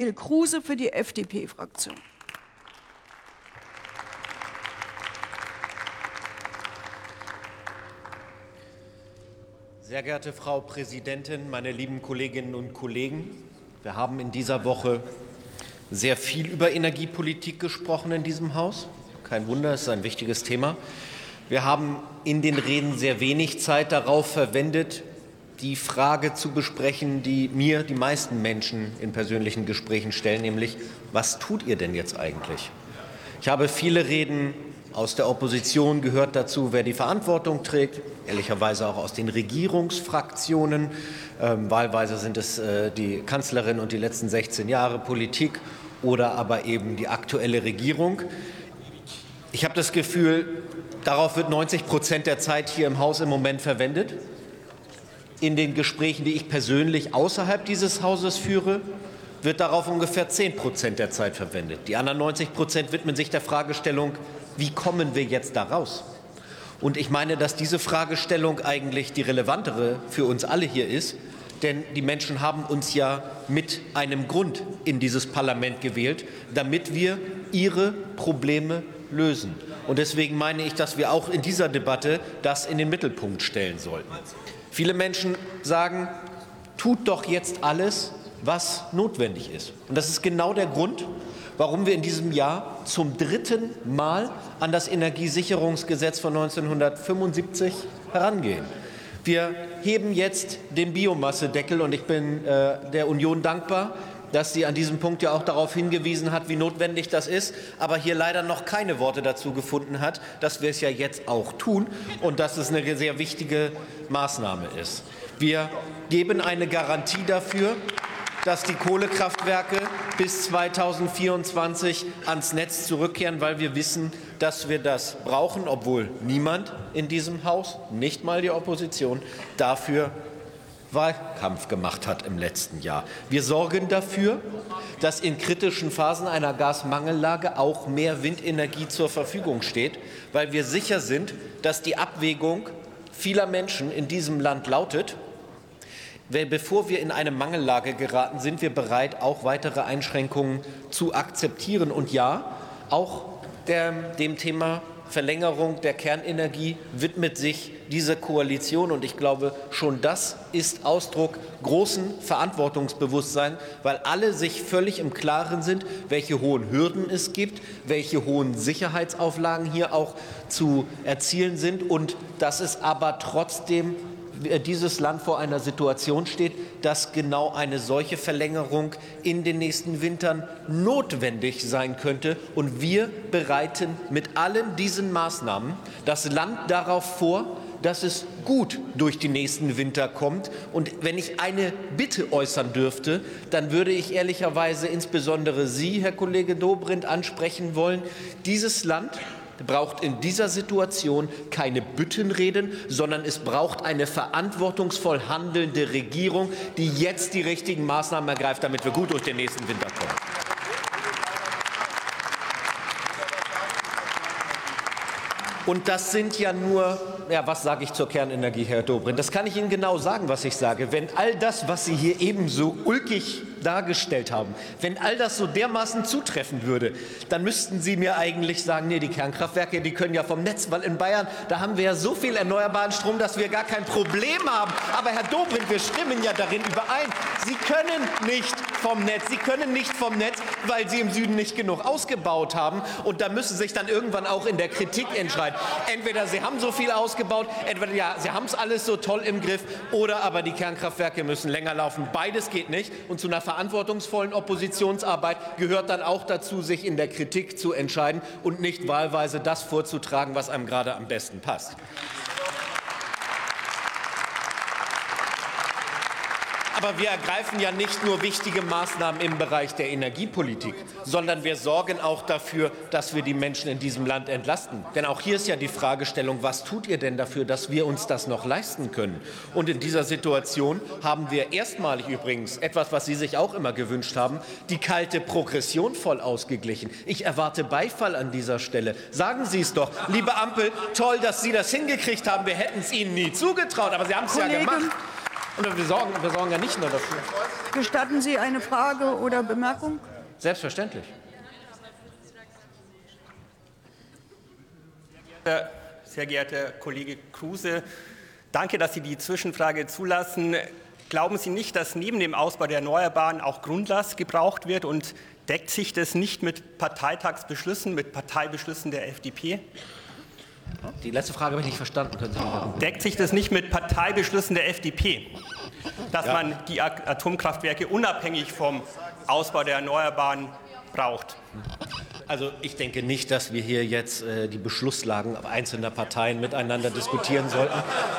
Bill Kruse für die FDP-Fraktion. Sehr geehrte Frau Präsidentin, meine lieben Kolleginnen und Kollegen! Wir haben in dieser Woche sehr viel über Energiepolitik gesprochen in diesem Haus. Kein Wunder, es ist ein wichtiges Thema. Wir haben in den Reden sehr wenig Zeit darauf verwendet, die Frage zu besprechen, die mir die meisten Menschen in persönlichen Gesprächen stellen, nämlich was tut ihr denn jetzt eigentlich? Ich habe viele Reden aus der Opposition gehört dazu, wer die Verantwortung trägt, ehrlicherweise auch aus den Regierungsfraktionen. Ähm, wahlweise sind es äh, die Kanzlerin und die letzten 16 Jahre Politik oder aber eben die aktuelle Regierung. Ich habe das Gefühl, darauf wird 90 Prozent der Zeit hier im Haus im Moment verwendet in den Gesprächen, die ich persönlich außerhalb dieses Hauses führe, wird darauf ungefähr 10 Prozent der Zeit verwendet. Die anderen 90 Prozent widmen sich der Fragestellung, wie kommen wir jetzt da raus? Und ich meine, dass diese Fragestellung eigentlich die relevantere für uns alle hier ist, denn die Menschen haben uns ja mit einem Grund in dieses Parlament gewählt, damit wir ihre Probleme lösen. Und deswegen meine ich, dass wir auch in dieser Debatte das in den Mittelpunkt stellen sollten. Viele Menschen sagen, tut doch jetzt alles, was notwendig ist. Und das ist genau der Grund, warum wir in diesem Jahr zum dritten Mal an das Energiesicherungsgesetz von 1975 herangehen. Wir heben jetzt den Biomassedeckel und ich bin äh, der Union dankbar, dass sie an diesem Punkt ja auch darauf hingewiesen hat, wie notwendig das ist, aber hier leider noch keine Worte dazu gefunden hat, dass wir es ja jetzt auch tun und dass es eine sehr wichtige Maßnahme ist. Wir geben eine Garantie dafür, dass die Kohlekraftwerke bis 2024 ans Netz zurückkehren, weil wir wissen, dass wir das brauchen, obwohl niemand in diesem Haus, nicht mal die Opposition, dafür Wahlkampf gemacht hat im letzten Jahr. Wir sorgen dafür, dass in kritischen Phasen einer Gasmangellage auch mehr Windenergie zur Verfügung steht, weil wir sicher sind, dass die Abwägung vieler Menschen in diesem Land lautet, bevor wir in eine Mangellage geraten, sind wir bereit, auch weitere Einschränkungen zu akzeptieren. Und ja, auch der, dem Thema Verlängerung der Kernenergie widmet sich diese Koalition. Und ich glaube, schon das ist Ausdruck großen Verantwortungsbewusstseins, weil alle sich völlig im Klaren sind, welche hohen Hürden es gibt, welche hohen Sicherheitsauflagen hier auch zu erzielen sind und dass es aber trotzdem dieses Land vor einer Situation steht, dass genau eine solche Verlängerung in den nächsten Wintern notwendig sein könnte. Und wir bereiten mit allen diesen Maßnahmen das Land darauf vor, dass es gut durch die nächsten Winter kommt. Und wenn ich eine Bitte äußern dürfte, dann würde ich ehrlicherweise insbesondere Sie, Herr Kollege Dobrindt, ansprechen wollen. Dieses Land braucht in dieser Situation keine Büttenreden, sondern es braucht eine verantwortungsvoll handelnde Regierung, die jetzt die richtigen Maßnahmen ergreift, damit wir gut durch den nächsten Winter kommen. Und das sind ja nur, ja, was sage ich zur Kernenergie, Herr Dobrindt? Das kann ich Ihnen genau sagen, was ich sage. Wenn all das, was Sie hier eben so ulkig dargestellt haben, wenn all das so dermaßen zutreffen würde, dann müssten Sie mir eigentlich sagen, nee, die Kernkraftwerke, die können ja vom Netz, weil in Bayern, da haben wir ja so viel erneuerbaren Strom, dass wir gar kein Problem haben. Aber Herr Dobrindt, wir stimmen ja darin überein. Sie können nicht vom Netz, Sie können nicht vom Netz, weil Sie im Süden nicht genug ausgebaut haben. Und da müssen Sie sich dann irgendwann auch in der Kritik entscheiden. Entweder Sie haben so viel ausgebaut, entweder ja, Sie haben es alles so toll im Griff, oder aber die Kernkraftwerke müssen länger laufen. Beides geht nicht. Und zu einer verantwortungsvollen Oppositionsarbeit gehört dann auch dazu, sich in der Kritik zu entscheiden und nicht wahlweise das vorzutragen, was einem gerade am besten passt. Aber wir ergreifen ja nicht nur wichtige Maßnahmen im Bereich der Energiepolitik, sondern wir sorgen auch dafür, dass wir die Menschen in diesem Land entlasten. Denn auch hier ist ja die Fragestellung, was tut ihr denn dafür, dass wir uns das noch leisten können? Und in dieser Situation haben wir erstmalig übrigens etwas, was Sie sich auch immer gewünscht haben, die kalte Progression voll ausgeglichen. Ich erwarte Beifall an dieser Stelle. Sagen Sie es doch, liebe Ampel, toll, dass Sie das hingekriegt haben. Wir hätten es Ihnen nie zugetraut, aber Sie haben es ja gemacht. Und wir sorgen, wir sorgen ja nicht nur dafür. Gestatten Sie eine Frage oder Bemerkung? Selbstverständlich. Sehr geehrter Kollege Kruse, danke, dass Sie die Zwischenfrage zulassen. Glauben Sie nicht, dass neben dem Ausbau der Erneuerbaren auch Grundlast gebraucht wird? Und deckt sich das nicht mit Parteitagsbeschlüssen, mit Parteibeschlüssen der FDP? Die letzte Frage habe ich nicht verstanden. Können Sie Deckt sich das nicht mit Parteibeschlüssen der FDP, dass Ja. man die Atomkraftwerke unabhängig vom Ausbau der Erneuerbaren braucht? Also ich denke nicht, dass wir hier jetzt äh, die Beschlusslagen einzelner Parteien miteinander diskutieren sollten.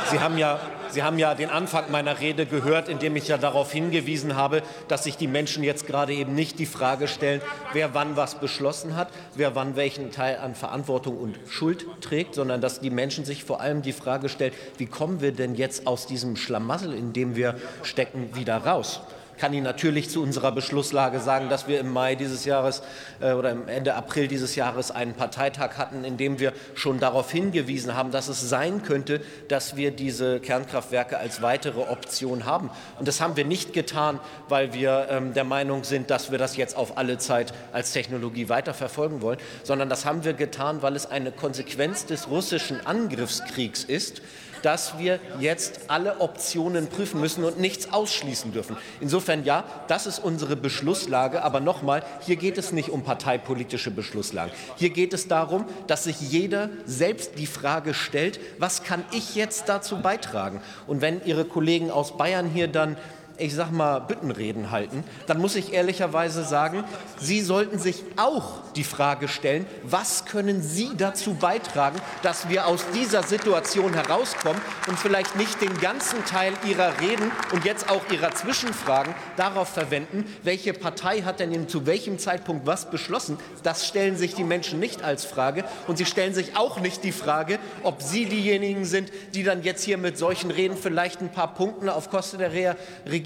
Sie haben, ja, Sie haben ja den Anfang meiner Rede gehört, in dem ich ja darauf hingewiesen habe, dass sich die Menschen jetzt gerade eben nicht die Frage stellen, wer wann was beschlossen hat, wer wann welchen Teil an Verantwortung und Schuld trägt, sondern dass die Menschen sich vor allem die Frage stellen, wie kommen wir denn jetzt aus diesem Schlamassel, in dem wir stecken, wieder raus? Kann Ihnen natürlich zu unserer Beschlusslage sagen, dass wir im Mai dieses Jahres äh, oder im Ende April dieses Jahres einen Parteitag hatten, in dem wir schon darauf hingewiesen haben, dass es sein könnte, dass wir diese Kernkraftwerke als weitere Option haben. Und das haben wir nicht getan, weil wir ähm, der Meinung sind, dass wir das jetzt auf alle Zeit als Technologie weiter verfolgen wollen, sondern das haben wir getan, weil es eine Konsequenz des russischen Angriffskriegs ist, dass wir jetzt alle Optionen prüfen müssen und nichts ausschließen dürfen. Insofern ja, das ist unsere Beschlusslage. Aber nochmal, hier geht es nicht um parteipolitische Beschlusslagen. Hier geht es darum, dass sich jeder selbst die Frage stellt, was kann ich jetzt dazu beitragen? Und wenn Ihre Kollegen aus Bayern hier dann ich sag mal, Büttenreden halten, dann muss ich ehrlicherweise sagen, Sie sollten sich auch die Frage stellen, was können Sie dazu beitragen, dass wir aus dieser Situation herauskommen und vielleicht nicht den ganzen Teil Ihrer Reden und jetzt auch Ihrer Zwischenfragen darauf verwenden, welche Partei hat denn zu welchem Zeitpunkt was beschlossen. Das stellen sich die Menschen nicht als Frage und sie stellen sich auch nicht die Frage, ob Sie diejenigen sind, die dann jetzt hier mit solchen Reden vielleicht ein paar Punkte auf Kosten der Re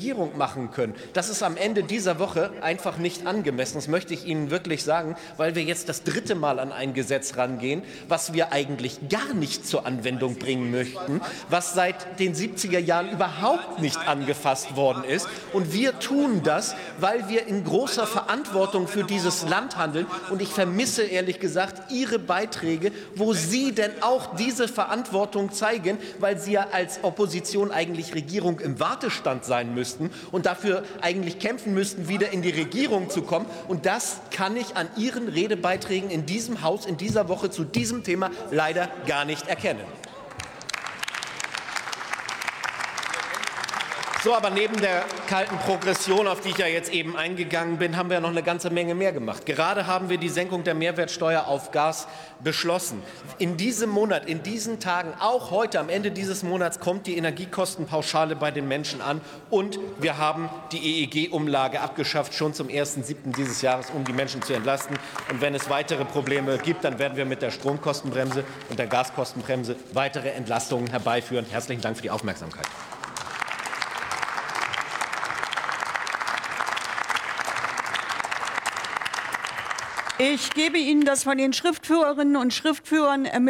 Regierung machen können. Das ist am Ende dieser Woche einfach nicht angemessen. Das möchte ich Ihnen wirklich sagen, weil wir jetzt das dritte Mal an ein Gesetz rangehen, was wir eigentlich gar nicht zur Anwendung bringen möchten, was seit den 70er Jahren überhaupt nicht angefasst worden ist. Und wir tun das, weil wir in großer Verantwortung für dieses Land handeln. Und ich vermisse ehrlich gesagt Ihre Beiträge, wo Sie denn auch diese Verantwortung zeigen, weil Sie ja als Opposition eigentlich Regierung im Wartestand sein müssten und dafür eigentlich kämpfen müssten, wieder in die Regierung zu kommen. Und das kann ich an Ihren Redebeiträgen in diesem Haus in dieser Woche zu diesem Thema leider gar nicht erkennen. So, aber neben der kalten Progression, auf die ich ja jetzt eben eingegangen bin, haben wir noch eine ganze Menge mehr gemacht. Gerade haben wir die Senkung der Mehrwertsteuer auf Gas beschlossen. In diesem Monat, in diesen Tagen, auch heute am Ende dieses Monats kommt die Energiekostenpauschale bei den Menschen an und wir haben die EEG-Umlage abgeschafft, schon zum 1.7. dieses Jahres, um die Menschen zu entlasten. Und wenn es weitere Probleme gibt, dann werden wir mit der Stromkostenbremse und der Gaskostenbremse weitere Entlastungen herbeiführen. Herzlichen Dank für die Aufmerksamkeit. Ich gebe Ihnen das von den Schriftführerinnen und Schriftführern ermitteln.